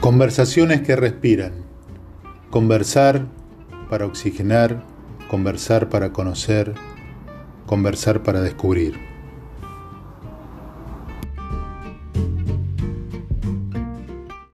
Conversaciones que respiran. Conversar para oxigenar, conversar para conocer, conversar para descubrir.